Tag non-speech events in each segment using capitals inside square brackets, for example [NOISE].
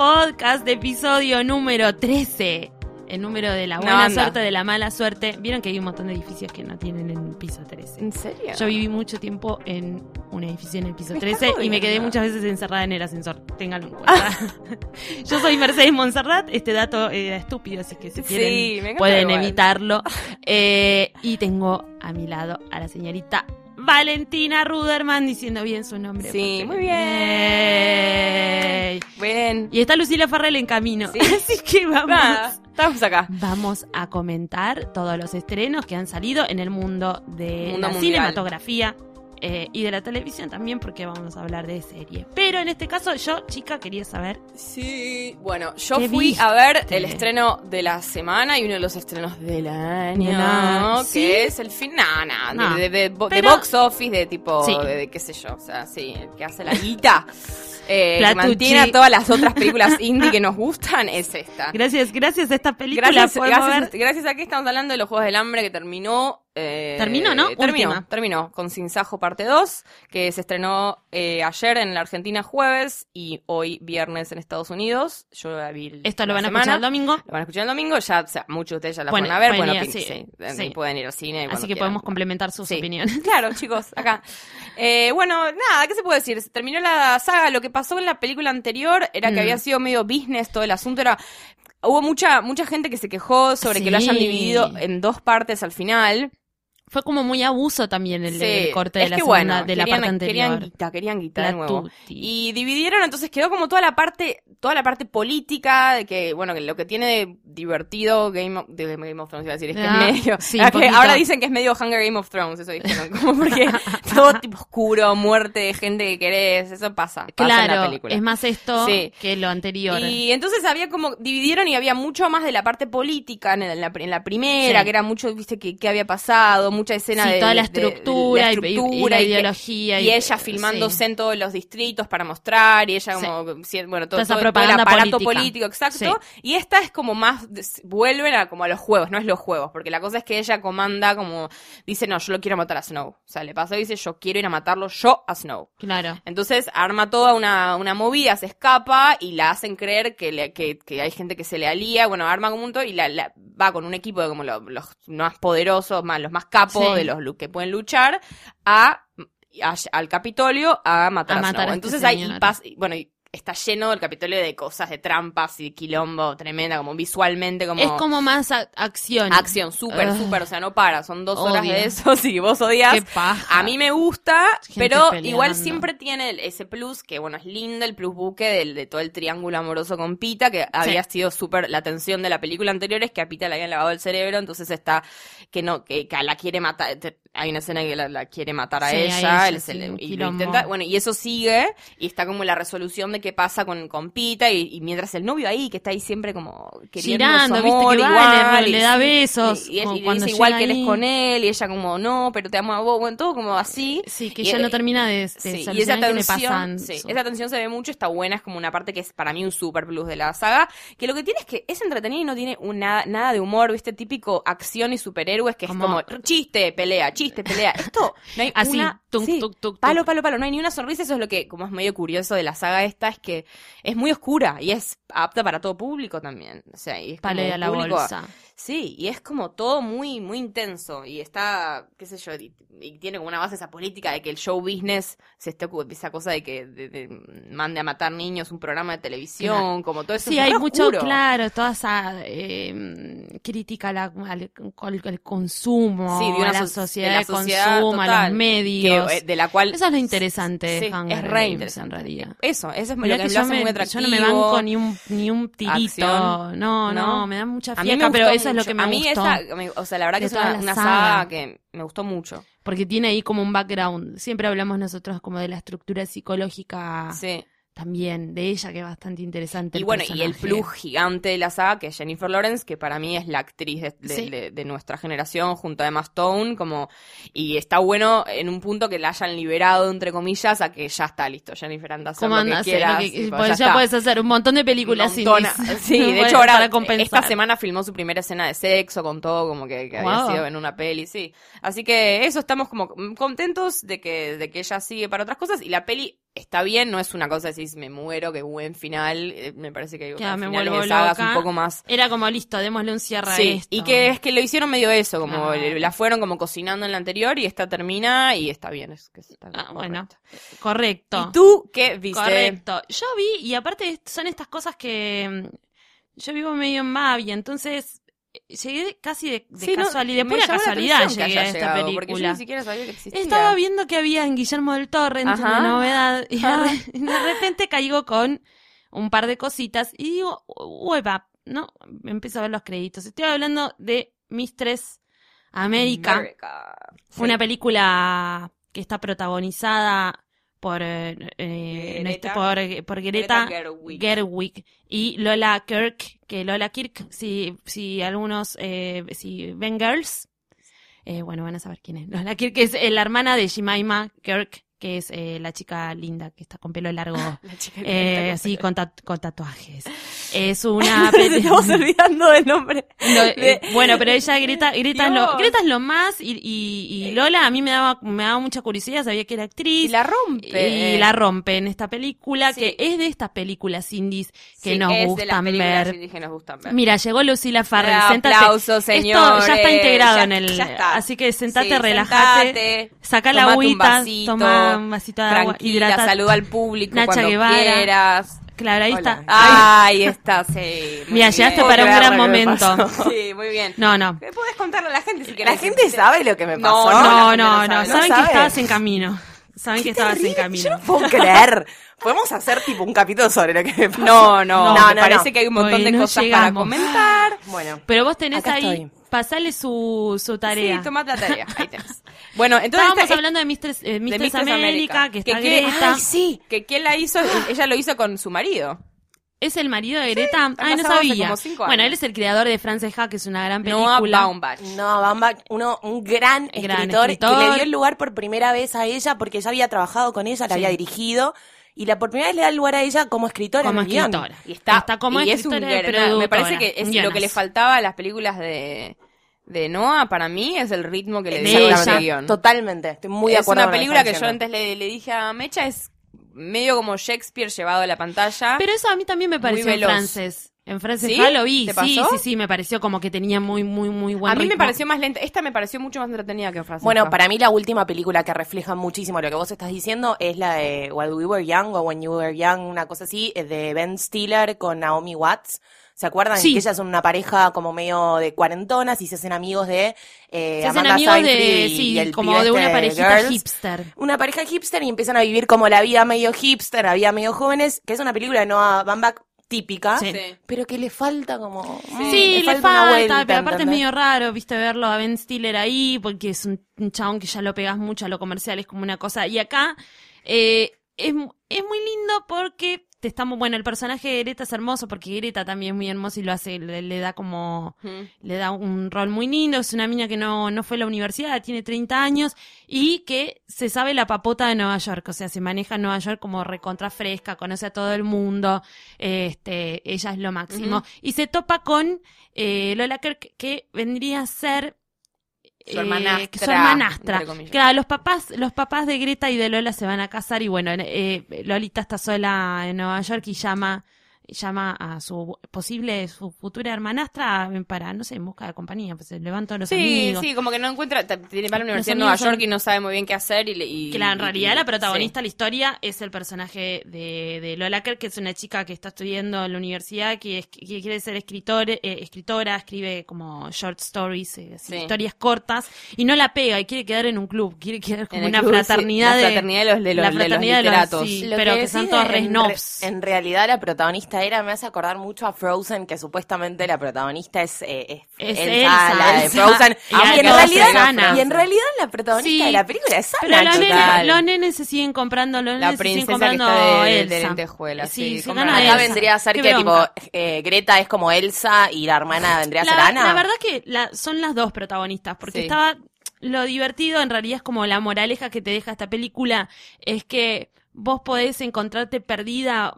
Podcast, episodio número 13. El número de la No, buena anda. suerte, de la mala suerte. Vieron que hay un montón de edificios que no tienen el piso 13. ¿En serio? Yo viví mucho tiempo en un edificio en el piso Me 13 estás y me quedé muchas veces encerrada en el ascensor. Ténganlo en cuenta. [LAUGHS] Yo soy Mercedes Monserrat. Este dato era estúpido, así que si quieren pueden igual. evitarlo. [LAUGHS] Eh, y tengo a mi lado a la señorita Valentina Ruderman diciendo bien su nombre. Sí, muy bien. Yay. Y está Lucila Farrell en camino. Sí. [LAUGHS] Así que vamos. Nada, estamos acá. Vamos a comentar todos los estrenos que han salido en el mundo de Mundo la mundial. cinematografía eh, y de la televisión también, porque vamos a hablar de series. Pero en este caso, yo, chica, quería saber. Sí. Bueno, yo ¿Qué fui viste? a ver el estreno de la semana y uno de los estrenos del año, No, que es el fin, no, no, de, de- de- de box office, de tipo, Sí. de qué sé yo, o sea, sí, el que hace la guita, [LAUGHS] eh, que mantiene a todas las otras películas [LAUGHS] indie que nos gustan, es esta. Gracias, gracias a esta película. Gracias, gracias, gracias a que estamos hablando de los Juegos del Hambre que terminó. Eh, Terminó, ¿no? Terminó, Última. terminó con Sin Sajo parte 2, que se estrenó eh, ayer en la Argentina jueves y hoy viernes en Estados Unidos. Yo la vi Esto lo van a semana. escuchar el domingo. Lo van a escuchar el domingo, ya, o sea, muchos de ustedes ya la Bueno, fueron a ver, pueden bueno, ir, sí, sí, sí, pueden ir al cine. Así que quieran. podemos complementar sus opiniones. [LAUGHS] Claro, chicos, acá. Eh, bueno, nada, ¿qué se puede decir? Se terminó la saga. Lo que pasó en la película anterior era que Mm. había sido medio business todo el asunto. Era. Hubo mucha, mucha gente que se quejó sobre que lo hayan dividido en dos partes al final. Fue como muy abuso también el, Sí, el corte de es la que segunda, bueno, de la parte anterior. Querían guita, querían guita de nuevo. Y dividieron, entonces quedó como toda la parte, toda la parte política, de que, bueno, que lo que tiene de divertido Game of, de Game of Thrones, iba a decir, es que Ah, es medio, sí, [LAUGHS] que poquito. ahora dicen que es medio Hunger Game of Thrones, eso dijeron, [LAUGHS] como porque todo tipo oscuro, muerte de gente que querés, eso pasa, pasa en la Claro, película. es más esto Sí. que lo anterior. Y entonces había como, dividieron y había mucho más de la parte política en, la, en la primera, que era mucho, viste, que, que había pasado, mucha escena Sí, de, toda la de- de- estructura, la y- y- y estructura la y ideología. y ella filmándose sí. en todos los distritos para mostrar, y ella Sí. como, si- bueno, todo, todo- todo el aparato política. político, exacto. Y esta es como más, vuelven a como a los juegos, no es los juegos, porque la cosa es que ella comanda como, dice, no, yo lo quiero matar a Snow. O sea, le pasó y dice, yo quiero ir a matarlo yo a Snow. Claro. Entonces arma toda una, una movida, se escapa y la hacen creer que, le- que, que hay gente que se le alía, bueno, arma como un todo y la, la- va con un equipo de como lo- los más poderosos, más, los más capos Sí. de los que pueden luchar a, a- al Capitolio a matar A a, matar Snow. a este Entonces ahí señor. pas- y bueno, y está lleno el Capitolio de cosas, de trampas y de quilombo tremenda, como visualmente como... Es como más acción. Acción, súper, súper, o sea, no para, son dos horas de eso, [LAUGHS] si vos odias. Qué paja. A mí me gusta, Gente pero peleando. igual siempre tiene el- ese plus, que bueno, es lindo el plus buque del, de todo el triángulo amoroso con Pita, que había sido súper, la tensión de la película anterior es que a Pita le habían lavado el cerebro, entonces está, que no, que, que la quiere matar, te- hay una escena que la, la quiere matar a Sí, a ella, sí, un y lo intenta, bueno, y eso sigue, y está como la resolución de qué pasa con, con Pita, y, y mientras el novio ahí, que está ahí siempre como queriendo Girando, su viste amor, que va, igual, le- da besos, y, y, cuando dice igual que él es con él, y ella como, no, pero te amo a vos, bueno, todo como así. Sí, que eh, no termina de, de Sí, y esa tensión, pasan. sí, esa tensión se ve mucho, está buena, es como una parte que es para mí un super plus de la saga, que lo que tiene es que es entretenida y no tiene una, nada de humor, viste, típico acción y superhéroes, que Como- es como chiste, pelea, chiste, pelea. Esto no hay [LAUGHS] Así, una... tum, sí, tum, tum, tum. palo, palo, palo, no hay ni una sonrisa, eso es lo que, como es medio curioso de la saga esta, es que es muy oscura y es apta para todo público también, o sea, y es como Palo la público- bolsa. Sí, y es como todo muy, muy intenso. Y está, qué sé yo, y, y tiene como una base esa política de que el show business se esté esa cosa de que de- de- mande a matar niños un programa de televisión, como todo eso. Sí, hay mucho, oscuro. claro, toda esa eh, crítica a la- al, al- al consumo, Sí, de una a la so- sociedad de la de, sociedad consumo, a total, los medios. que, eh, de la cual Eso es lo interesante Sí, es re interesante. en realidad. Eso, eso es lo que, yo, me, muy yo atractivo. no me banco ni un, ni un tirito. No, no, ¿No? me da mucha A fiaca, pero eso es lo que me A mí gustó. esa, o sea, la verdad que es una saga. saga que me gustó mucho. Porque tiene ahí como un background. Siempre hablamos nosotros como de la estructura psicológica Sí. También, de ella, que es bastante interesante. Y el bueno, y el plus gigante de la saga, que es Jennifer Lawrence, que para mí es la actriz de, de- Sí. de- de nuestra generación, junto a Emma Stone, como, y está bueno en un punto que la hayan liberado, entre comillas, a que ya está listo, Jennifer anda a hacer ¿Cómo lo que quieras, lo que- tipo, pues ya ya, puedes hacer un montón de películas Montona. indies. Sí, [LAUGHS] de hecho ahora compensar. esta semana filmó su primera escena de sexo con todo como que, que había sido en una peli, sí. Así que eso estamos como contentos de que de que ella sigue para otras cosas y la peli está bien, no es una cosa de decir me muero, qué buen final, eh, me parece que Ya, al me finales vuelvo sagas loca. un poco más Era como listo, démosle un cierre a Sí, esto. y que es que lo hicieron medio eso, como la fueron como cocinando en la anterior y esta termina y está bien. Es, que está Ah, correcto. bueno, correcto. ¿Y tú qué viste? Correcto. Yo vi, y aparte son estas cosas que mm, yo vivo medio en Mavi, entonces llegué casi de, de Sí, no, casualidad, de pura casualidad llegué a esta llegado, Porque yo película. ni siquiera sabía que existía. Estaba viendo que había en Guillermo del Torre una novedad y de, repente caigo con un par de cositas y digo, hueva, ¿no? Empiezo a ver los créditos. Estoy hablando de Mistress América, America. Sí. una película que está protagonizada por, eh, eh, Greta. este- por, por Greta, Gerwig. Gerwig y Lola Kirk, que Lola Kirk, si, si algunos, eh, si ven Girls, eh, bueno, van a saber quién es. [LAUGHS] Lola Kirk es eh, la hermana de Jemima Kirk, que es eh, la chica linda que está con pelo largo, [LAUGHS] La chica eh, linda así con- tat- con tatuajes. Es una [LAUGHS] Nos estamos olvidando del nombre. Lo- eh, bueno, pero ella Greta, es [LAUGHS] lo, es lo más y, y, y Lola a mí me daba, me daba mucha curiosidad, sabía que era Y actriz. la rompe. Y la rompe en esta película, Sí. que es de estas películas indies que Sí, nos es de las ver. indígenas que nos gustan ver. Mira, llegó Lucila Farrell. Aplauso, Esto ya está integrado Ya- en el. ya está. Así que sentate, Sí, sentate, saca la agüita, vasito, toma un vasito de agua, Tranquila, hidrata. saluda al público Nacha cuando Guevara. quieras. Claro, ahí Hola. está. Ahí está, sí. [LAUGHS] Mira, llegaste para un gran momento. [LAUGHS] Sí, muy bien. No, no. ¿Qué podés contarle a la gente si querés? La gente sabe lo que me pasó. No, no, no no. sabe. Saben ¿No que estabas en camino. Saben que estabas en camino. Yo no puedo creer. [LAUGHS] Podemos hacer tipo un capítulo sobre lo que me pasó. No, no, No, me no, parece no. que hay un montón de no cosas para comentar. Bueno, Pero vos tenés Acá ahí, estoy. Pasale su, su tarea. Sí, tomate la tarea. Ahí tenés. Bueno, entonces Estábamos esta- hablando de Mistress, eh, Mistress Mistress América, América, que que está qué- Greta. ay, sí. que quién la hizo, ella lo hizo con su marido. ¿Es el marido de Greta? han Ay, no sabía. como cinco Bueno, él es el creador de Frances Ha, que es una gran Noah película. Baumbach. No, Bamba, uno, un gran, Gran escritor, escritor. que le dio el lugar por primera vez a ella porque ya había trabajado con ella, la Sí. había dirigido y la por primera vez le da el lugar a ella como escritora. como en el guion. escritora. Y está, como y es un. Me parece que es lo que le faltaba a las películas de, de Noah, para mí, es el ritmo que le De dio a ese ella. guion. Totalmente, estoy muy de es acuerdo una con lo película que yo antes le, le dije a Mecha, es medio como Shakespeare llevado a la pantalla. Pero eso a mí también me pareció en veloz. En Frances ¿Sí? Ha lo vi. ¿Te Sí, pasó? sí, sí, me pareció como que tenía muy, muy, muy buen a mí me pareció más lenta. Esta me pareció mucho más entretenida que Frances Bueno, Ha. para mí la última película que refleja muchísimo lo que vos estás diciendo es la de While We Were Young o When You Were Young, una cosa así, eh, de Ben Stiller con Naomi Watts. ¿Se acuerdan? Sí. Que ellas son una pareja como medio de cuarentonas y se hacen amigos de eh, Se hacen Amanda amigos Seyfried de, y, sí, y el como de este una parejita Girls. hipster. Una pareja hipster y empiezan a vivir como la vida medio hipster, la vida medio jóvenes, que es una película de Noah Baumbach típica, Sí. Pero que le falta como... mm, Sí, le una falta, vuelta, pero aparte es medio raro, viste, verlo a Ben Stiller ahí, porque es un, un chabón que ya lo pegas mucho a lo comercial, es como una cosa. Y acá eh, es, mu- es muy lindo porque te estamos, bueno, el personaje de Greta es hermoso, porque Greta también es muy hermoso y lo hace, le, le da como, le da un rol muy lindo, es una niña que no, no fue a la universidad, tiene 30 años y que se sabe la papota de Nueva York, o sea, se maneja en Nueva York como recontra fresca, conoce a todo el mundo, este, ella es lo máximo, y se topa con eh, Lola Kirk, que vendría a ser Su hermanastra, su comillas. Claro, los papás, los papás de Greta y de Lola se van a casar y bueno, eh, Lolita está sola en Nueva York y llama llama a su posible, su futura hermanastra para, no sé, en busca de compañía, pues se levantan los Sí, amigos. sí, como que no encuentra, tiene va a la universidad en amigos Nueva son- York y no sabe muy bien qué hacer y, le- y Que la, en realidad y- la protagonista sí. de la historia es el personaje de, de Lola Kerr, que es una chica que está estudiando en la universidad, que, es- que quiere ser escritor, eh, escritora, escribe como short stories, eh, así, Sí. historias cortas, y no la pega y quiere quedar en un club, quiere quedar como una club, sí, fraternidad la de... fraternidad de los, de los, la de los fraternidad de los- literatos. sí. Lo pero que decís son de- todos re en, snobs. re- en realidad la protagonista era me hace acordar mucho a Frozen, que supuestamente la protagonista es, eh, es, Es Elsa, Elsa, la de Elsa. Frozen. [LAUGHS] Y Y, en realidad, es Anna. y en realidad la protagonista Sí, de la película es Pero Anna, los nenes, los nenes se siguen comprando, los La nenes se siguen princesa que comprando está de- de lentejuelas, sí, se compran gana a Acá Elsa. vendría a ser Qué que tipo eh, Greta es como Elsa y la hermana vendría a ser la, Ana. la verdad que la- son las dos protagonistas, porque Sí. estaba lo divertido, en realidad es como la moraleja que te deja esta película, es que vos podés encontrarte perdida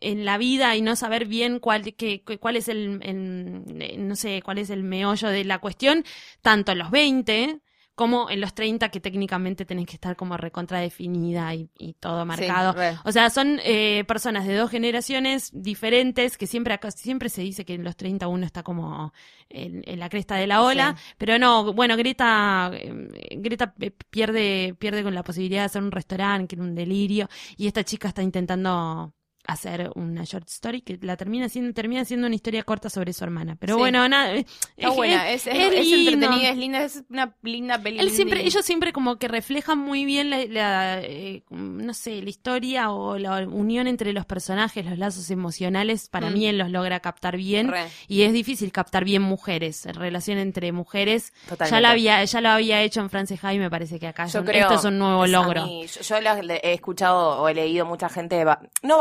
en la vida y no saber bien cuál, que- cuál es el, el- eh, no sé, cuál es el meollo de la cuestión, tanto en los 20 como en los 30 que técnicamente tenés que estar como recontradefinida y, y todo marcado. O sea, son eh, personas de dos generaciones diferentes que siempre acá, siempre se dice que en los 30 uno está como en, en la cresta de la ola, pero no, bueno, Greta eh, Greta eh, pierde pierde con la posibilidad de hacer un restaurante, que era un delirio y esta chica está intentando hacer una short story que la termina siendo termina siendo una historia corta sobre su hermana. Pero Sí. bueno, nada, eh, Está buena, es, es, es entretenida, es linda, es una linda película. Él siempre, ellos siempre como que reflejan muy bien la, la, eh, no sé, la historia o la unión entre los personajes, los lazos emocionales. Para Mm. mí él los logra captar bien. Re. Y es difícil captar bien mujeres, relación entre mujeres. Totalmente. Ya lo había, ya lo había hecho en France High, me parece que acá es Yo un- creo esto es un nuevo es logro. mí- yo yo he escuchado o he leído mucha gente, no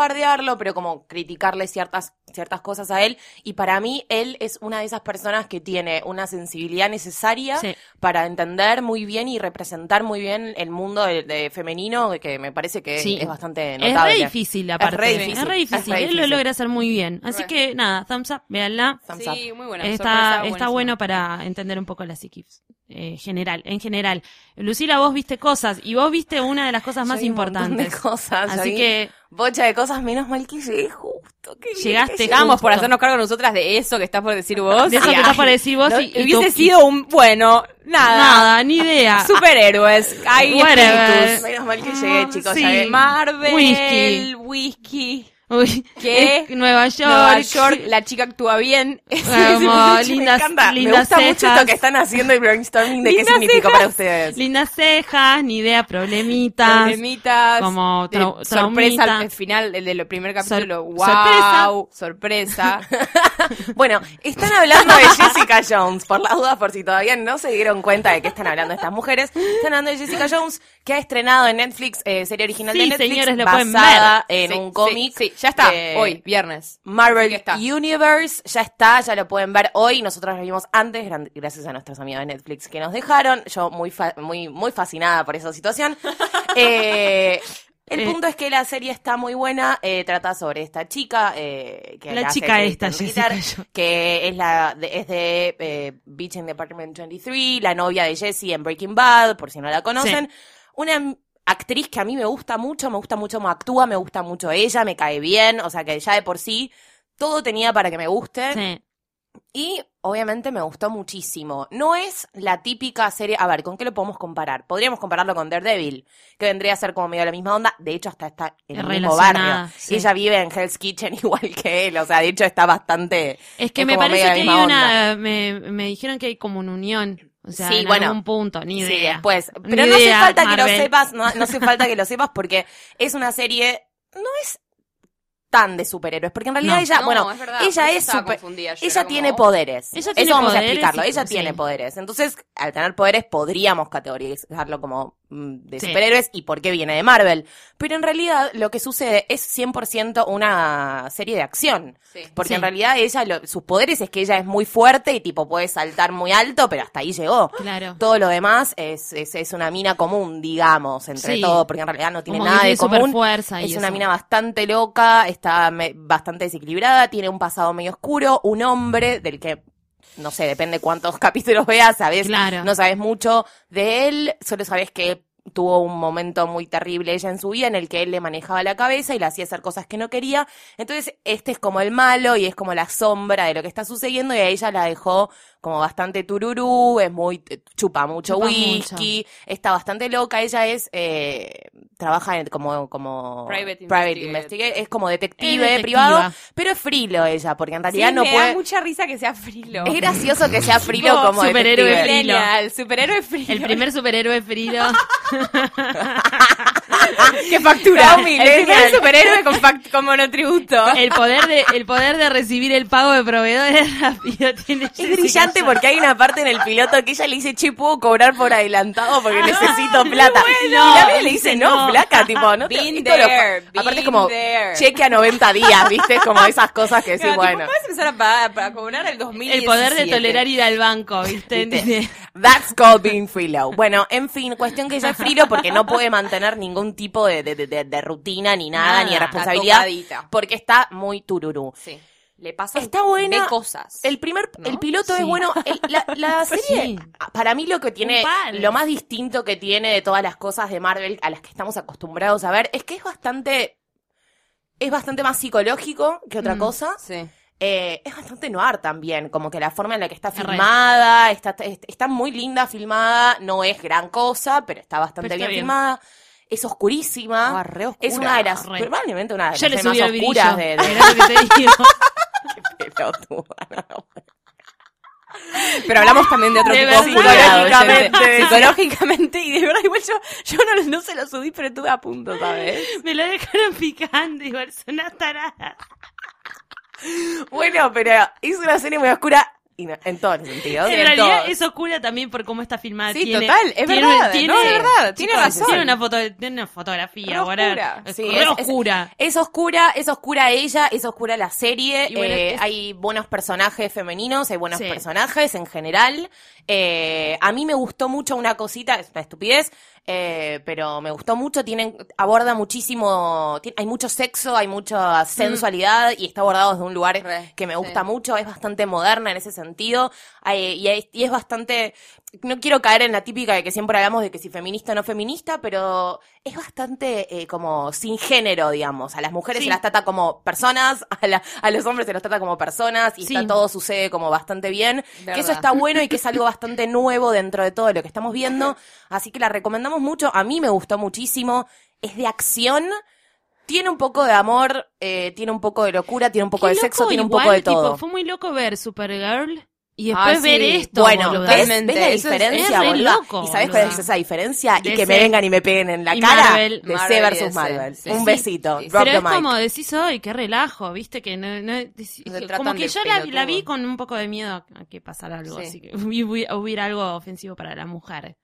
pero como criticarle ciertas, ciertas cosas a él. Y para mí, él es una de esas personas que tiene una sensibilidad necesaria Sí. para entender muy bien y representar muy bien el mundo de, de femenino, que me parece que Sí. es bastante Es notable. re difícil, aparte. re difícil, Es re es difícil. re Él lo logra hacer muy bien. Así Re. que nada, thumbs up, véanla. Thumbs Sí, up. muy buena. Está, sorpresa, está bueno para entender un poco la psiquis. Eh, general, en general. Lucila, vos viste cosas y vos viste una de las cosas más Yo vi un montón importantes. de cosas, yo Así vi que Bocha de cosas, menos mal que llegué justo. bien Llegaste, que Estábamos por hacernos cargo nosotras de eso que estás por decir vos. de eso que estás por decir vos no, y, y hubiese sido un, bueno, nada. nada, ni idea. [LAUGHS] Superhéroes, hay espíritus. Menos mal que llegué, chicos. sí. Marvel, Whisky. whisky. Uy, ¿Qué? Nueva York. Nueva York, la chica actúa bien. [LAUGHS] Como Me lindas, encanta. Me gusta mucho esto que están haciendo el brainstorming de qué significó para ustedes. Lindas cejas, ni idea, problemitas. Problemitas. como de- sorpresa al final del, del primer capítulo. Sor- wow. Sorpresa. [LAUGHS] Bueno, están hablando de Jessica Jones, por las dudas, por si todavía no se dieron cuenta de qué están hablando estas mujeres. Están hablando de Jessica Jones, que ha estrenado en Netflix, eh, serie original Sí, de Netflix, señores, lo pueden basada ver. en Sí, un cómic. Sí, sí, ya está. eh, Hoy, viernes. Marvel está. Universe ya está, ya lo pueden ver hoy. Nosotros lo vimos antes, gracias a nuestros amigos de Netflix que nos dejaron. Yo muy fa- muy muy fascinada por esa situación. [LAUGHS] Eh, el punto es que la serie está muy buena. eh, trata sobre esta chica eh, que La chica esta, Jones. que es la de, es de eh, Beach in Department 23, la novia de Jessie en Breaking Bad, por si no la conocen. Una actriz que a mí me gusta mucho, me gusta mucho cómo actúa, me gusta mucho ella, me cae bien, o sea que ya de por sí todo tenía para que me guste. Sí. Y obviamente me gustó muchísimo. No es la típica serie. A ver, ¿con qué lo podemos comparar? Podríamos compararlo con Daredevil, que vendría a ser como medio la misma onda. De hecho, hasta está en el mismo barrio. sí. Ella vive en Hell's Kitchen [LAUGHS] igual que él. O sea, de hecho, está bastante. Es que me parece que hay una, me, me dijeron que hay como una unión. O sea, Sí, en bueno. algún punto, ni Sí, idea. después. Ni Pero no hace falta que lo sepas, no, no hace falta que lo [LAUGHS] sepas porque es una serie. No es tan de superhéroes, porque en realidad No. ella, No, bueno, es verdad, ella es super, ella como, tiene oh. poderes. Ella tiene Eso vamos a explicarlo. y- Ella sí. tiene poderes. Entonces, al tener poderes podríamos categorizarlo como de Sí. superhéroes y por qué viene de Marvel. Pero en realidad lo que sucede es 100% una serie de acción. Sí. Porque Sí. en realidad ella, lo- sus poderes es que ella es muy fuerte y tipo puede saltar muy alto, pero hasta ahí llegó. Claro. Todo lo demás es, es, es una mina común, digamos, entre Sí. todo, porque en realidad no tiene Como nada de común. Es una mina bastante loca, está me- bastante desequilibrada, tiene un pasado medio oscuro, un hombre del que no sé, depende cuántos [LAUGHS] capítulos veas, sabes, Claro. no sabes mucho de él, solo sabes que tuvo un momento muy terrible ella en su vida en el que él le manejaba la cabeza y le hacía hacer cosas que no quería. Entonces, este es como el malo y es como la sombra de lo que está sucediendo y a ella la dejó como bastante tururú, es muy, chupa mucho Chupa whisky, está bastante loca, ella es, eh, trabaja en- como, como Private investigator, investigator. es como detective, Es privado, pero es frilo ella, porque en realidad Sí, no me puede... da mucha risa que sea frilo. Es gracioso que sea frilo como superhéroe frilo. Millennial, superhéroe frilo. El primer superhéroe frilo. [LAUGHS] ¿Qué factura? El primer superhéroe con, monotributo. El poder de, el poder de recibir el pago de proveedores [LAUGHS] rápido tiene Es Jessica brillante porque hay una parte en el piloto que ella le dice, che, puedo cobrar por adelantado porque necesito plata. Y la mina le dice, no, No. flaca, tipo, no te lo- there, Aparte como there. cheque a 90 días, ¿viste? Como esas cosas que decís, bueno. puedes empezar a pagar para cobrar el 2017. El poder de tolerar ir al banco, ¿viste? ¿Viste? That's called being freelo. Bueno, en fin, cuestión que ella es [LAUGHS] porque no puede mantener ningún tipo de, de- de- de rutina ni nada, Nada, ni de responsabilidad porque está muy tururú. Sí. Le pasa Está buena. de cosas. El primer, ¿No? el piloto Sí. es bueno. El- la, la [LAUGHS] Pues serie, sí. para mí lo que tiene, lo más distinto que tiene de todas las cosas de Marvel a las que estamos acostumbrados a ver, es que es bastante, es bastante más psicológico que otra Mm. cosa. Sí. Eh, es bastante noir también, como que la forma en la que está filmada, está, est- está muy linda filmada, no es gran cosa, pero está bastante Pero está bien, bien. filmada. Es oscurísima. Ah, re oscura. es una de las, Re. probablemente una de las más oscuras de, de Mirá lo que te [LAUGHS] digo. pelotuda. Pero hablamos también de otro De tipo verdad. psicológicamente, Psicológicamente. psicológicamente y de verdad igual yo, yo no, no se lo subí pero estuve a punto, ¿sabes? Me lo dejaron picando, igual son unas taradas. [LAUGHS] Bueno, pero es una serie muy oscura en todos los sentidos. En realidad todos. es oscura también por cómo está filmada. Sí, Tiene- total, es tiene- verdad, tiene- no, es verdad, tiene Chicos, razón. Tiene una, foto, tiene una fotografía, oscura. Es oscura. Es oscura, es oscura ella, es oscura la serie. Bueno, eh, es- Hay buenos personajes femeninos, hay buenos Sí. personajes en general. Eh, a mí me gustó mucho una cosita, es una estupidez, eh, pero me gustó mucho. Tienen, aborda muchísimo, hay mucho sexo, hay mucha sensualidad y está abordado desde un lugar Re, que me sí. gusta mucho. Es bastante moderna en ese sentido y, es, y es bastante. No quiero caer en la típica de que siempre hablamos de que si feminista o no feminista, pero es bastante eh, como sin género, digamos. A las mujeres Sí. se las trata como personas, a, la- a los hombres se los trata como personas y Sí. está todo sucede como bastante bien. Que eso está bueno y que es algo bastante nuevo dentro de todo lo que estamos viendo. [LAUGHS] Así que la recomendamos mucho. A mí me gustó muchísimo. Es de acción. Tiene un poco de amor, eh, tiene un poco de locura, tiene un poco Qué de sexo, tiene un poco de tipo, todo. fue muy loco ver Supergirl y Ah, después ver sí. esto. Bueno. ¿ves, la es- diferencia, es loco, ¿Y sabes cuál es esa diferencia? Y que me vengan y me peguen en la cara Marvel. de Marvel C versus. Marvel. Sí, un sí. besito. Pero the es mic. como decís hoy, qué relajo, viste que no, no- como que yo la, la vi con un poco de miedo a que pasara algo, Sí. así que [LAUGHS] hubi- hubiera algo ofensivo para la mujer.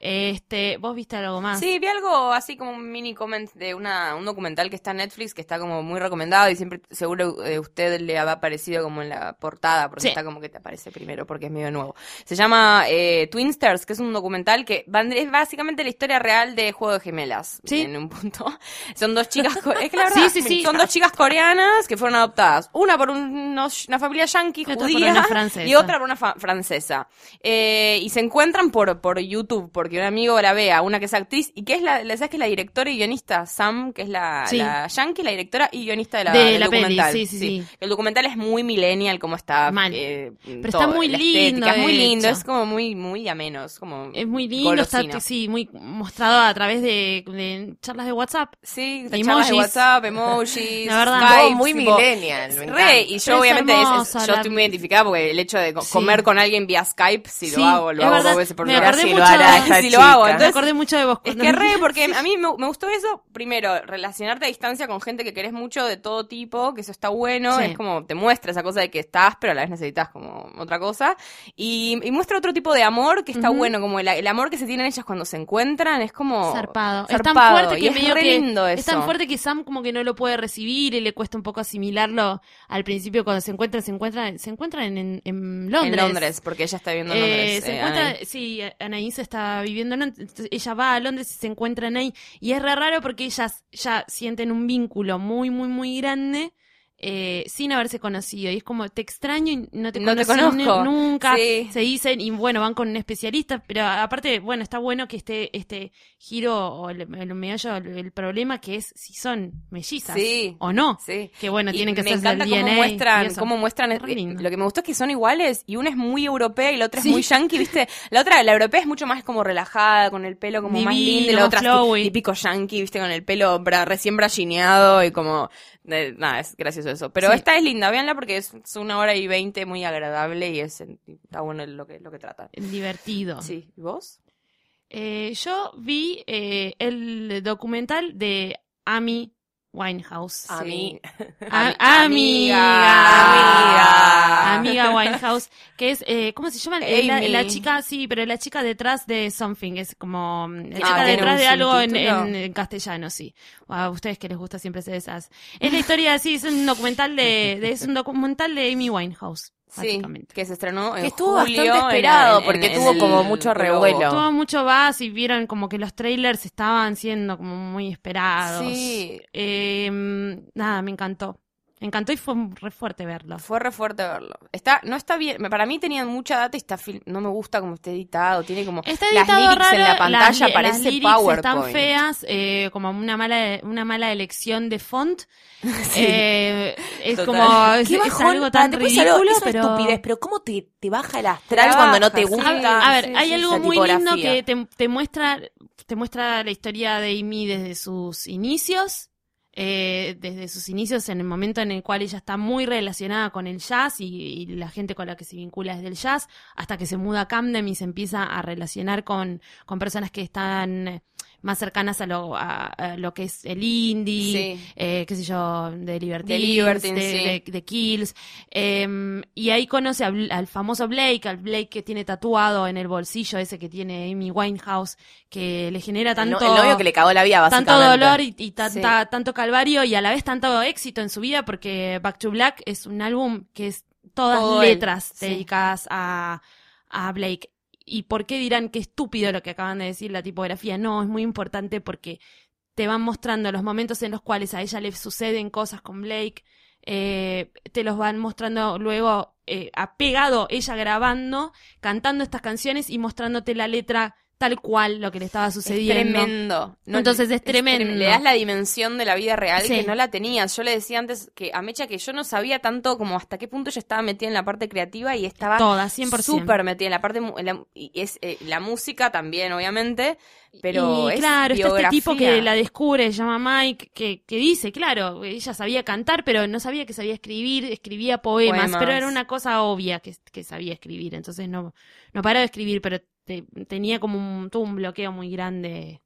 Este, vos viste algo más. Sí, vi algo así como un mini comment de una, un documental que está en Netflix que está como muy recomendado y siempre seguro eh, usted le ha aparecido como en la portada porque Sí. está como que te aparece primero porque es medio nuevo. Se llama eh, Twinsters, que es un documental que es básicamente la historia real de Juego de Gemelas Sí. en un punto. [LAUGHS] Son dos chicas, es que la verdad, Sí, sí, sí. son dos chicas coreanas que fueron adoptadas. Una por unos- una familia yankee por judía y otra por una francesa. Eh, y se encuentran por, por YouTube, porque un amigo la ve a una que es actriz y que es la, la- ¿sabes que es la directora y guionista? Sam, que es la, Sí. la yankee, la directora y guionista de la, De del la peli, documental. sí, sí, sí. El documental es muy millennial, como está. Mal. eh, Pero todo, está muy la lindo, estética, Es muy lindo, hecho. es como muy, muy ameno. Es como. Es muy lindo, está, sí, muy mostrado a través de, de charlas de WhatsApp. Sí, de Emojis. charlas de WhatsApp, [LAUGHS] emojis, La verdad. Skype, muy tipo, millennial, Re, y yo Pero es obviamente es- es- hermosa yo la- estoy muy identificada porque el hecho de co- Sí. comer con alguien vía Skype, si Sí, lo hago, lo hago dos veces por Me acordé Si lo hará de- si lo hago, chica. Me entonces acordé mucho de vos. Es que re, porque a mí me, me gustó eso, primero, relacionarte a distancia con gente que querés mucho de todo tipo, que eso está bueno, Sí. es como te muestra esa cosa de que estás, pero a la vez necesitas como otra cosa, y, y muestra otro tipo de amor que está bueno, como el, el amor que se tienen ellas cuando se encuentran, es como... Zarpado. Es tan fuerte y que es medio re que lindo es tan eso. fuerte que Sam como que no lo puede recibir y le cuesta un poco asimilarlo al principio cuando se encuentran, se encuentran, se encuentran en, en Londres. En Londres, porque ella está viviendo en Eh, Londres. se eh, encuentra, Anaí. sí, Anaís está viviendo en Londres, entonces ella va a Londres y se encuentran ahí. Y es raro porque ellas ya sienten un vínculo muy, muy, muy grande eh, sin haberse conocido. Y es como, te extraño y no te No te conozco. nu- [LAUGHS] nunca. Sí. Se dicen, y bueno, van con un especialista, pero aparte, bueno, está bueno que esté este giro o el, el meollo, el, el problema que es si son mellizas Sí. o no. Sí. Que bueno, Y tienen que me hacerse encanta el cómo DNA y muestran, cómo muestran Re eh, lo que me gustó es que son iguales y una es muy europea y la otra es muy yankee, ¿viste? La otra, la europea es mucho más como relajada, con el pelo como más lindo, la otra es flowy. típico yankee, ¿viste? Con el pelo bra- recién brachineado y como eh, nada, es gracioso eso. Pero Sí. esta es linda, véanla porque es, es una hora y veinte muy agradable y es está bueno lo que lo que trata. Divertido. Sí, ¿y vos? Eh, yo vi eh, el documental de Amy Winehouse. A mí. [LAUGHS] A- Ami- amiga, amiga. Amiga [LAUGHS] Winehouse, que es, eh, ¿cómo se llama? Eh, La, chica, sí, pero la chica detrás de Something, es como mm, la chica ¿tiene detrás de algo en, subtítulo? en- en castellano, sí. A ustedes que les gusta siempre hacer esas. Es la historia, sí, es un documental de, de- es un documental de Amy Winehouse, Sí, básicamente. que se estrenó en Que estuvo julio bastante esperado, en- porque en tuvo como mucho revuelo. Tuvo mucho buzz y vieron como que los trailers estaban siendo como muy esperados. Sí. Eh, nada, me encantó. Me encantó y fue re fuerte verlo. Fue re fuerte verlo. Está, no está bien. Para mí tenían mucha data y está fil- no me gusta cómo está editado. Tiene como Está las lyrics raro, en la pantalla las, parece las lyrics PowerPoint. están feas, eh, como una mala una mala elección de font. [LAUGHS] Eh, es Total. como es, es algo tan algo- ridículo, es pero estupidez, pero ¿cómo te, te baja el astral cuando no te sí. gusta? A ver, sí, hay sí, algo muy lindo que te, te muestra te muestra la historia de Amy desde sus inicios, eh, desde sus inicios en el momento en el cual ella está muy relacionada con el jazz y, y la gente con la que se vincula es del jazz, hasta que se muda a Camden y se empieza a relacionar con, con personas que están más cercanas a lo, a, a lo que es el indie, Sí. eh, qué sé yo, de Libertines, De Libertines, de, sí. de- de Kills. eh, y ahí conoce a al famoso Blake, al Blake que tiene tatuado en el bolsillo ese que tiene Amy Winehouse, que le genera tanto, el novio que le cagó la vida, tanto dolor y, y tanta- tanto calvario y a la vez tanto éxito en su vida porque Back to Black es un álbum que es todas Todo letras dedicadas a, a Blake. ¿Y por qué dirán que estúpido lo que acaban de decir la tipografía? No, es muy importante porque te van mostrando los momentos en los cuales a ella le suceden cosas con Blake, eh, te los van mostrando luego eh, apegado ella grabando, cantando estas canciones y mostrándote la letra tal cual lo que le estaba Es sucediendo. tremendo. Entonces es tremendo. trem- Le das la dimensión de la vida real Sí. que no la tenías. Yo le decía antes que a Mecha que yo no sabía tanto como hasta qué punto ella estaba metida en la parte creativa y estaba Toda, 100%. súper metida en la parte en la, y es eh, la música también obviamente, pero y es claro, está este tipo que la descubre, se llama Mike, que, que dice, claro, ella sabía cantar, pero no sabía que sabía escribir, escribía poemas, Poemas. pero era una cosa obvia que, que sabía escribir, entonces no, no paraba de escribir, pero te- tenía como un, tuvo un bloqueo muy grande,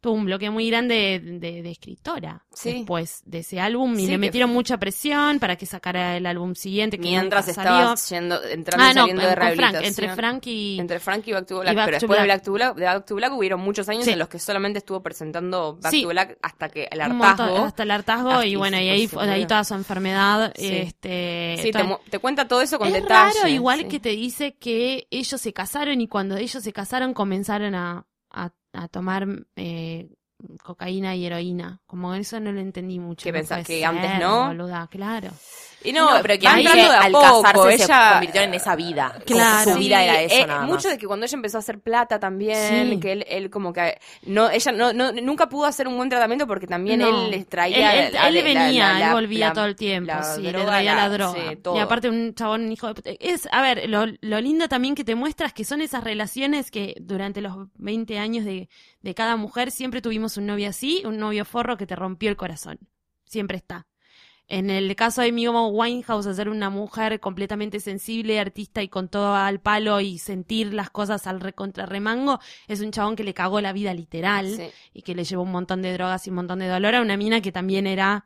tuvo un bloqueo muy grande de, de- de escritora Sí. después de ese álbum y Sí, le metieron mucha presión para que sacara el álbum siguiente que mientras estaba yendo entrando Ah, y no, saliendo de Frank, rehabilitación. entre Frank y... Entre Frank y Back to Black, Back pero to después de Black. Black to Black, de Back to Black hubieron muchos años Sí. en los que solamente estuvo presentando Back to Black hasta que el montón, hartazgo. hasta el hartazgo hasta y bueno y ahí ahí toda su enfermedad Sí. este Sí, te, toda- mu- te cuenta todo eso con es detalle. raro igual que te dice que ellos se casaron y cuando ellos se casaron comenzaron a, a, a tomar eh, cocaína y heroína como eso no lo entendí mucho ¿Qué no pensás, que antes no? boluda, claro Y no, pero que va ahí entrando de a al poco, casarse se ella- convirtió en esa vida. Claro. Su vida era eso eh, nada más. Mucho de que cuando ella empezó a hacer plata también, Sí. que él, él como que no, ella no, no, nunca pudo hacer un buen tratamiento porque también No. él les traía. él, él- la- él la- venía, la- la- él volvía la- todo el tiempo, la sí, le droga, traía la, la- droga. sí, todo. y aparte un chabón un hijo de. Es, a ver, lo, lo lindo también que te muestras que son esas relaciones que durante los 20 años de, de cada mujer siempre tuvimos un novio así, un novio forro que te rompió el corazón. Siempre está. En el caso de mi Winehouse, hacer una mujer completamente sensible, artista y con todo al palo y sentir las cosas al recontrarremango, es un chabón que le cagó la vida literal Sí. y que le llevó un montón de drogas y un montón de dolor a una mina que también era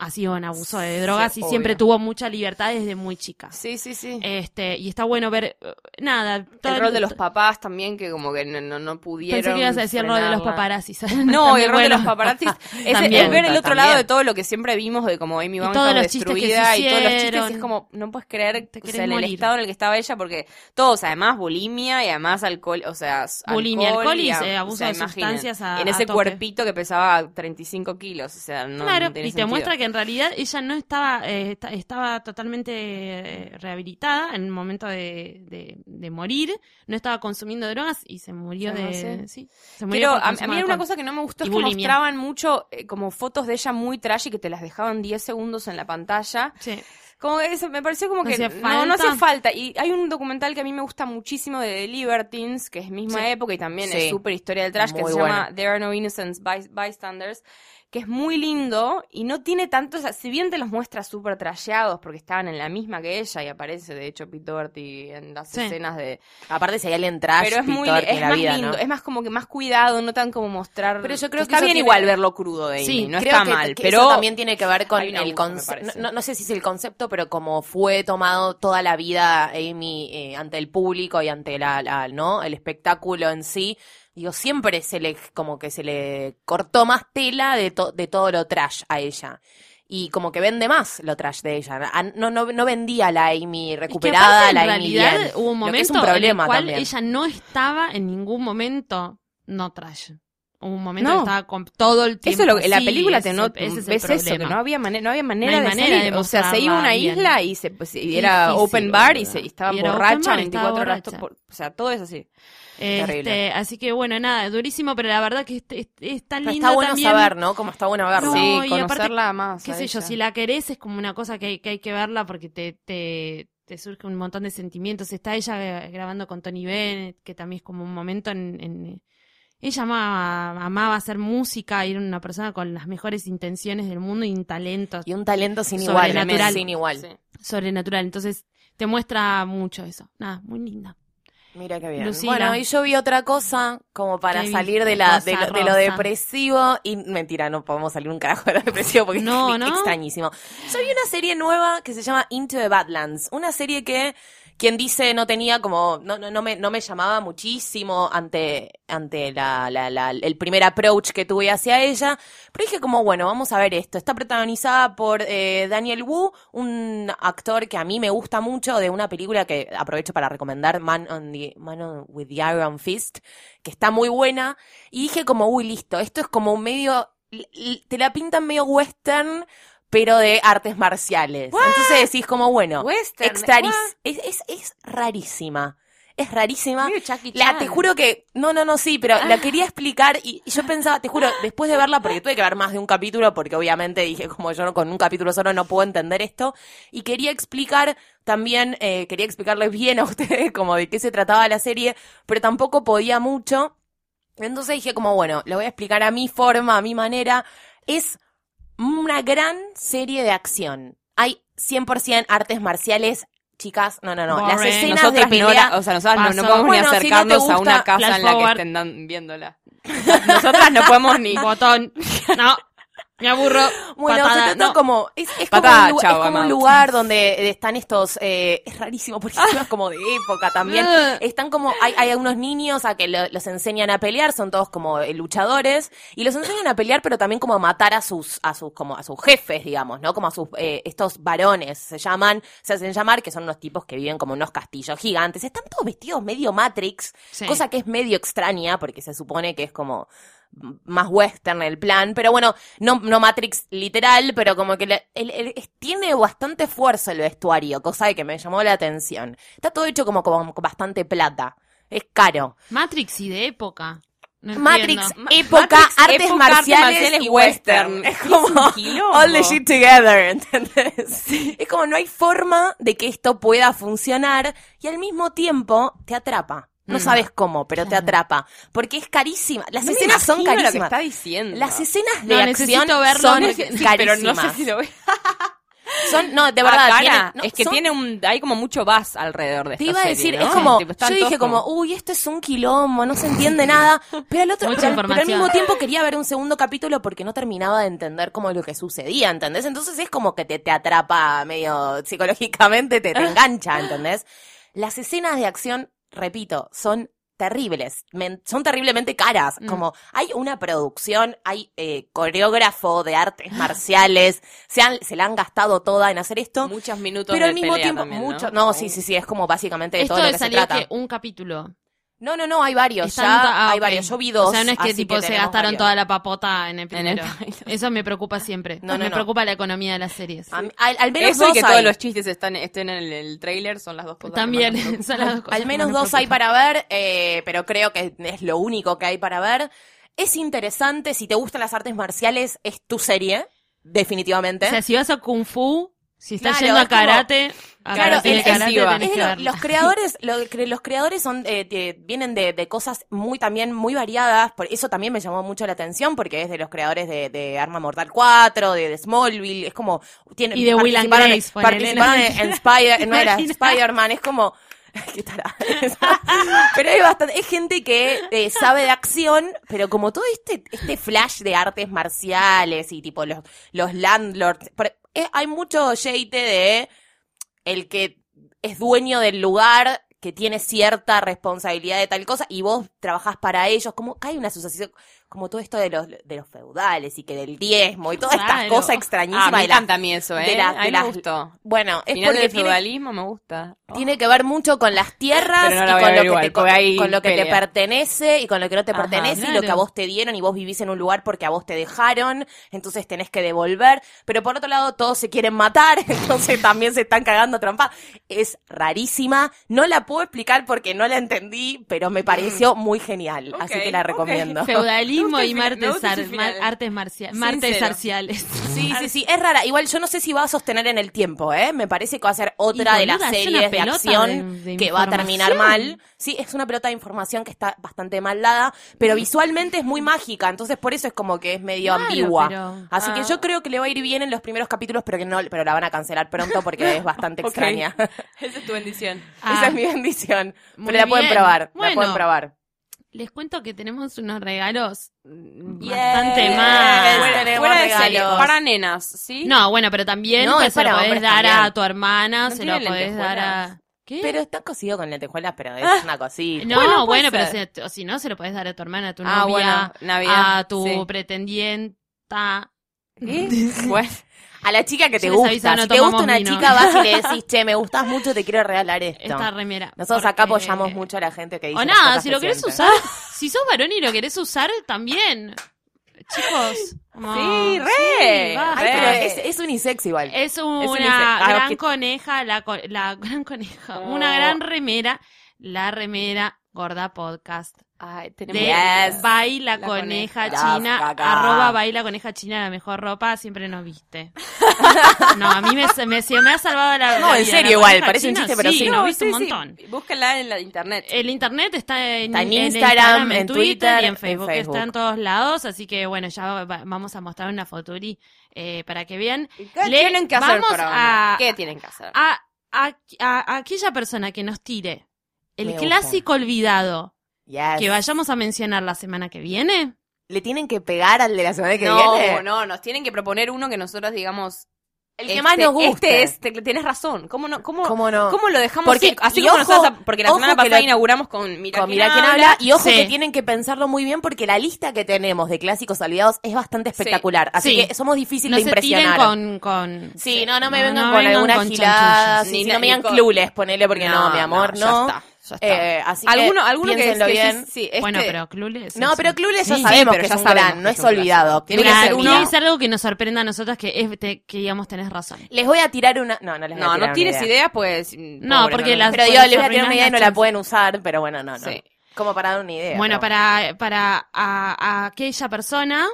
ha sido un abuso de drogas y obvio. siempre tuvo mucha libertad desde muy chica. Sí, sí, sí. Este, y está bueno ver nada, todo el rol de los papás también, que como que no, no, pudieron. Pensé que ibas a decir el rol de los paparazzis. [LAUGHS] No, y el rol de bueno. los paparazzis [LAUGHS] es, También. es ver el otro También. lado de todo lo que siempre vimos de como Amy que se destruida y todos los chistes y es como no puedes creer Te o sea, en el estado en el que estaba ella porque todos además bulimia y además alcohol, o sea, Bulimia, alcohol y, a- eh, abuso de imaginen, sustancias a- en a ese tope. cuerpito que pesaba 35 kilos, o sea, no, claro, no tiene y te sentido. muestra que en realidad ella no estaba, eh, esta- estaba totalmente eh, rehabilitada en el momento de, de, de morir, no estaba consumiendo drogas y se murió de... murió, Sí, se murió Pero a, mí era una cosa que no me gustó es que bulimia. mostraban mucho eh, como fotos de ella muy trash y que te las dejaban 10 segundos en la pantalla. Sí. Como que eso, me pareció como No que no, no falta. hacía falta. Y hay un documental que a mí me gusta muchísimo de The Libertines, que es misma Sí. época y también Sí. es súper historia del trash, que se llama. There Are No Innocent By- Bystanders, que es muy lindo y no tiene tanto, o sea, si bien te los muestra súper trasheados porque estaban en la misma que ella y aparece de hecho Pete Doherty en las Sí. escenas de... Aparte si hay alguien trash, Pero es muy, Doherty es la más vida, lindo, ¿no? es más como que más cuidado, no tan como mostrar... Pero yo creo que está bien tiene- igual verlo crudo de Amy, Sí, no Creo está que, mal, que pero... eso también tiene que ver con el concepto. No, no sé si es el concepto, pero como fue tomado toda la vida Amy eh, ante el público y ante la, la- no el espectáculo en sí. Digo, siempre se le, como que se le cortó más tela de, to- de todo lo trash a ella. Y como que vende más lo trash de ella. No, no, no vendía la Amy Es que recuperada, la Amy realidad bien. hubo un Lo que es momento un problema en el cual también. ella no estaba en ningún momento no trash. Hubo un momento No. que estaba con todo el tiempo. Eso es lo que la película te es no ese es el ves eso, que problema. no había manera, no había manera, No de, manera salir. de o sea, se iba a una bien. isla y se pues, y era Difícil, open bar y, se, y estaba Y borracha bar, 24 estaba horas. por- o sea, todo es así. Este, Terrible. así que bueno, nada, durísimo, pero la verdad que es, es- es tan Pero lindo está bueno también. saber, ¿no? Como está bueno verlo. No, sí, y aparte, conocerla más. qué sé yo, si la querés es como una cosa que hay que, hay que verla porque te, te, te surge un montón de sentimientos. Está ella eh, grabando con Tony Bennett, que también es como un momento en... en- ella amaba, amaba hacer música y era una persona con las mejores intenciones del mundo y un talento Y un talento sin igual, Sobrenatural. sin igual. Sí. sobrenatural. Entonces te muestra mucho eso. Nada, muy linda. Mira qué bien. Lucila. Bueno, y yo vi otra cosa como para ¿Qué salir de, la, de, lo, de lo rosa. depresivo. Y mentira, no podemos salir un carajo de lo depresivo porque No, es ¿no? extrañísimo. Yo vi una serie nueva que se llama Into the Badlands. Una serie que quien dice no tenía como, no, no, no, me, no me llamaba muchísimo ante, ante la, la, el primer approach que tuve hacia ella. Pero dije como, bueno, vamos a ver esto. Está protagonizada por eh, Daniel Wu, un actor que a mí me gusta mucho de una película que aprovecho para recomendar, Man, on the, Man on- with the Iron Fist, que está muy buena. Y dije como, uy, listo, esto es como un medio, te la pintan medio western, pero de artes marciales. Entonces decís como, bueno, es, es, es rarísima. Es rarísima. La, te juro que, no, no, no, sí, pero la quería explicar y, y yo pensaba, te juro, después de verla, porque tuve que ver más de un capítulo, porque obviamente dije, como yo no, con un capítulo solo no puedo entender esto, y quería explicar también, eh, quería explicarles bien a ustedes [LAUGHS] como de qué se trataba la serie, pero tampoco podía mucho. Entonces dije como, bueno, lo voy a explicar a mi forma, a mi manera. Es una gran serie de acción. Hay 100% artes marciales. Chicas, no, no, no. Las Boring. escenas Nosotras de no pelea. la- o sea, nosotras no, no podemos Bueno, ni si no acercarnos a una casa en la que estén dan- viéndola. [LAUGHS] Nosotras no podemos ni... Botón. [LAUGHS] No. Me aburro. Bueno, Patada. se trata No. como, es, es como, un, es como un lugar donde están estos, eh, es rarísimo porque es [LAUGHS] como de época también. Ugh. Están como, hay, hay unos niños a que lo- los enseñan a pelear, son todos como eh, luchadores, y los enseñan a pelear, pero también como a matar a sus, a sus, como a sus jefes, digamos, ¿no? Como a sus, eh, estos varones, se llaman, se hacen llamar, que son unos tipos que viven como en unos castillos gigantes, están todos vestidos medio Matrix, Sí. cosa que es medio extraña, porque se supone que es como, más western el plan, pero bueno, no, no Matrix literal, pero como que le- el- tiene bastante esfuerzo el vestuario, cosa que me llamó la atención. Está todo hecho como, como con bastante plata, es caro. Matrix y de época. No Matrix, época, Matrix, artes época, marciales, artes marciales y y western. western. Es como all the shit together, [LAUGHS] ¿entendés? Es como no hay forma de que esto pueda funcionar y al mismo tiempo te atrapa. No Mm. sabes cómo, pero te atrapa. Porque es carísima. Las No escenas son imagino lo que carísimas. está diciendo. Las escenas de No, acción verlo son Sí, carísimas. pero no sé si lo [LAUGHS] veo. Son, no, de Ah, verdad. cara, tienen- no, es que son- tiene un... Hay como mucho buzz alrededor de Te esta iba a serie, decir, ¿no? es como, yo dije como, uy, esto es un quilombo, no se entiende nada, pero al otro, pero, pero al mismo tiempo quería ver un segundo capítulo porque no terminaba de entender cómo lo que sucedía, ¿entendés? Entonces es como que te, te atrapa medio psicológicamente, te, te [LAUGHS] engancha, ¿entendés? Las escenas de acción, repito, son terribles, men- son terriblemente caras, Mm. como hay una producción, hay eh, coreógrafo de artes marciales, se, han, se la han gastado toda en hacer esto, Muchos minutos pero al mismo pelea tiempo, también, mucho, ¿no? no, sí, sí, sí, es como básicamente de Esto todo lo que se trata. que un capítulo. No, no, no, hay varios, Están ya to- ah, hay varios. Yo vi dos. O sea, no es que tipo se gastaron varios. toda la papota en el En el [LAUGHS] primero. pilot. Eso me preocupa siempre. No, no, me no. preocupa la economía de las series. A mí- Al, al menos Eso y dos que hay. todos los chistes están, estén en el, el trailer son las dos cosas. También, [LAUGHS] son las dos cosas Al menos me dos hay para ver, eh, pero creo que es lo único que hay para ver. Es interesante, si te gustan las artes marciales, es tu serie, definitivamente. O sea, si vas a Kung Fu, Si estás Claro, yendo a es como- karate, a Claro, karate, es- karate, es- que los creadores, lo- cre- los creadores son eh, de- vienen de, de cosas muy también muy variadas, por eso también me llamó mucho la atención porque es de los creadores de, de Arma Mortal 4, de, Smallville, es como tienen Y de Will and Grace, participaron en, Spider. Spider-Man, es como [LAUGHS] qué tarada. [LAUGHS] pero hay bastante, es gente que eh, sabe de acción, pero como todo este este flash de artes marciales y tipo los los landlords, eh, hay mucho shade de el que es dueño del lugar, que tiene cierta responsabilidad de tal cosa, y vos trabajás para ellos, como hay una asociación, como todo esto de los, de los feudales y que del diezmo y todas estas Claro. cosas Ah, extrañísimas. me de las- encanta a mí eso, ¿eh? de la- a mí de me gustó. Bueno, es Final porque tiene, feudalismo me gusta. tiene que ver mucho con las tierras Pero no la y con lo, que igual, te, con lo que te pertenece y con lo que no te Ajá, pertenece y lo que a vos te dieron y vos vivís en un lugar porque a vos te dejaron, entonces tenés que devolver, pero por otro lado todos se quieren matar, [LAUGHS] entonces también se están cagando a trompa. Es rarísima, no la puedo explicar porque no la entendí, pero me pareció muy genial, así que la recomiendo. Feudalismo Gusta y martes, ar- mar- artes marciales. Martes Sincero. marciales. Sí, sí, sí, es rara. Igual yo no sé si va a sostener en el tiempo, ¿eh? Me parece que va a ser otra Y, de las series de acción de- de que va a terminar mal. Sí, es una pelota de información que está bastante mal dada, pero visualmente es muy mágica, entonces por eso es como que es medio Claro, ambigua. pero- Así que Ah. yo creo que le va a ir bien en los primeros capítulos, pero que no, pero la van a cancelar pronto porque es bastante [LAUGHS] extraña. [LAUGHS] Esa es tu bendición. Ah, Esa es mi bendición. muy Pero la pueden probar, la pueden probar. Les cuento que tenemos unos regalos mm, bastante más. Fuera- Fuera, de serie, para nenas, ¿sí? No, bueno, pero también No, pues, se lo podés dar también. a tu hermana, ¿No se lo podés dar a... ¿Qué? Pero está cosido con lentejuelas, pero es una cosita. no, Bueno, bueno, pero si, o si no, se lo podés dar a tu hermana, a tu Ah, novia, bueno, Navidad, a tu sí. pretendienta. ¿Qué? [LAUGHS] bueno, A la chica que te gusta. aviso, no si te gusta una vino. chica, vas y le [LAUGHS] decís, che, me gustas mucho, te quiero regalar esto. Esta remera. Nosotros acá apoyamos mucho a la gente que dice. O nada, si lo querés usar, si sos varón y lo querés usar, también. Chicos. como- Sí, re, sí, basta. Ay, pero Re. es, es unisex igual. Es una unisex. Ah, gran ok. coneja, la, la [LAUGHS] gran coneja, Oh. una gran remera, la remera Gorda Podcast. Ay, tenemos De Yes. Baila La Coneja coneja. China, arroba Baila Coneja China, la mejor ropa, siempre nos viste. No, a mí me, me, se me ha salvado la No, la en vida. serio La igual, parece un chiste, pero sí. nos No, viste sí, un sí. montón. Búsquenla en la internet. El internet está en, Está en en Instagram, en Twitter, Twitter, y en en Facebook. Facebook. Está en todos lados, así que bueno, ya va- vamos a mostrar una foturi eh, para que vean. ¿Qué Le- tienen que hacer a- ¿Qué tienen que hacer? A, a, a aquella persona que nos tire el Me gusta. clásico olvidado Yes. que vayamos a mencionar la semana que viene. ¿Le tienen que pegar al de la semana que no, viene? no, nos tienen que proponer uno que nosotros digamos. El que este- más nos guste. Este es, te- tenés razón. ¿Cómo no? ¿Cómo, ¿Cómo no? ¿Cómo lo dejamos Porque- así? Como ojo- nosotros, porque la semana que pasada lo- inauguramos con Mira, Con quién Mira quién habla. habla. Y ojo Sí. que tienen que pensarlo muy bien porque la lista que tenemos de clásicos olvidados es bastante espectacular. Así Sí. que somos difíciles No de se tiren impresionar. con... con Sí, no, no me No, vengan no con vengan alguna con gilada. Ni no me digan clules, ponele porque no, mi amor, ya no. está, ya está. Eh, así que alguno, alguno que, piénsenlo que bien. sí, sí, este- Bueno, pero Clueless. No, es pero Clueless ya Sí, sabemos pero que ya es un sabemos gran, no es es olvidado. Tiene que ser uno. es algo que nos sorprenda a nosotros que es te- que digamos tenés razón. Les voy a tirar una. No, no les voy a No, tirar no una tienes idea. idea, pues. No, pobre, porque las- Pero yo les voy a tirar una idea y no la pueden usar, pero bueno, no, no. Sí. Como para dar una idea. Bueno, para, para a, a aquella persona,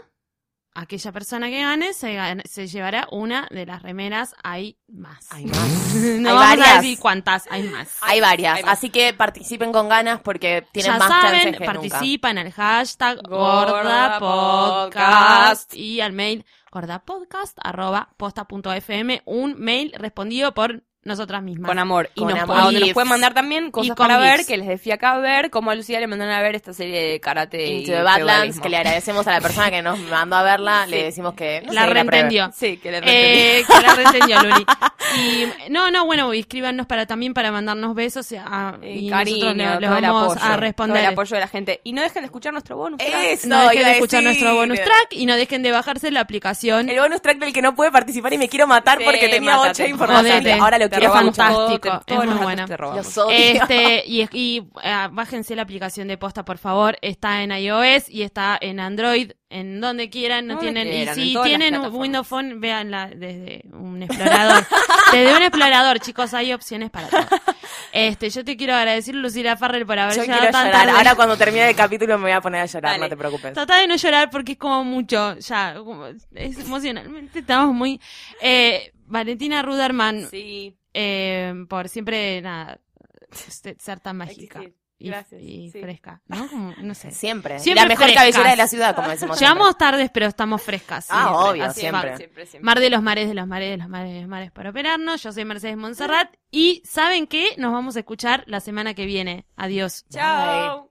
aquella persona que gane, se, se llevará una de las remeras. Hay más. Hay más. [LAUGHS] no Hay vamos varias. a decir cuántas, hay más. Hay varias, Hay más. así que participen con ganas porque tienen ya más saben, chances que participan al hashtag Gorda gordapodcast Podcast. y al mail gordapodcast arroba posta.fm, un mail respondido por nosotras mismas. Con amor. Y Con nos, amor. a donde nos pueden mandar también cosas para ver, que les decía acá a ver, como a Lucía le mandaron a ver esta serie de karate y the Badlands, que le agradecemos a la persona que nos mandó a verla, le [LAUGHS] decimos que no la sé, reentendió. Sí, que le Eh, que la [LAUGHS] reentendió, Luli. Y, no, no, bueno, escríbanos para también para mandarnos besos a- Y y cariño, nosotros le, vamos apoyo, a responder. el apoyo de la gente. Y no dejen de escuchar nuestro bonus. track. Eso, no dejen de a escuchar decir. nuestro bonus track y no dejen de bajarse la aplicación. El bonus track del que no puede participar y me quiero matar Sí, porque tenía mátate. mucha información. Jodete. y Ahora lo Te todo, fantástico, es muy odio. Este, y, y ah, bájense la aplicación de posta, por favor. Está en iOS y está en Android, en donde quieran. No Donde tienen, quieran, y si tienen un. Windows Phone, véanla desde un explorador. [LAUGHS] desde un explorador, chicos, hay opciones para todo. Este, yo te quiero agradecer, Lucila Farrell, por haber Yo llegado quiero tan llorar. tarde. Ahora cuando termine el capítulo me voy a poner a llorar, Dale. no te preocupes. Trata de no llorar porque es como mucho, ya, como- es emocionalmente estamos muy... Eh, Valentina Ruderman, Sí. Eh, por siempre, nada, este, ser tan mágica. Y, Gracias, y sí. fresca, ¿no? Como, no sé. Siempre. Siempre la mejor frescas. cabellera de la ciudad, como decimos. [LAUGHS] Llegamos tardes, pero estamos frescas. Ah, siempre. obvio, Así, siempre. Mar, siempre, siempre. Mar de los mares, de los mares, de los mares, de los mares para operarnos. Yo soy Mercedes Monserrat. Y ¿saben qué? Nos vamos a escuchar la semana que viene. Adiós. Chao.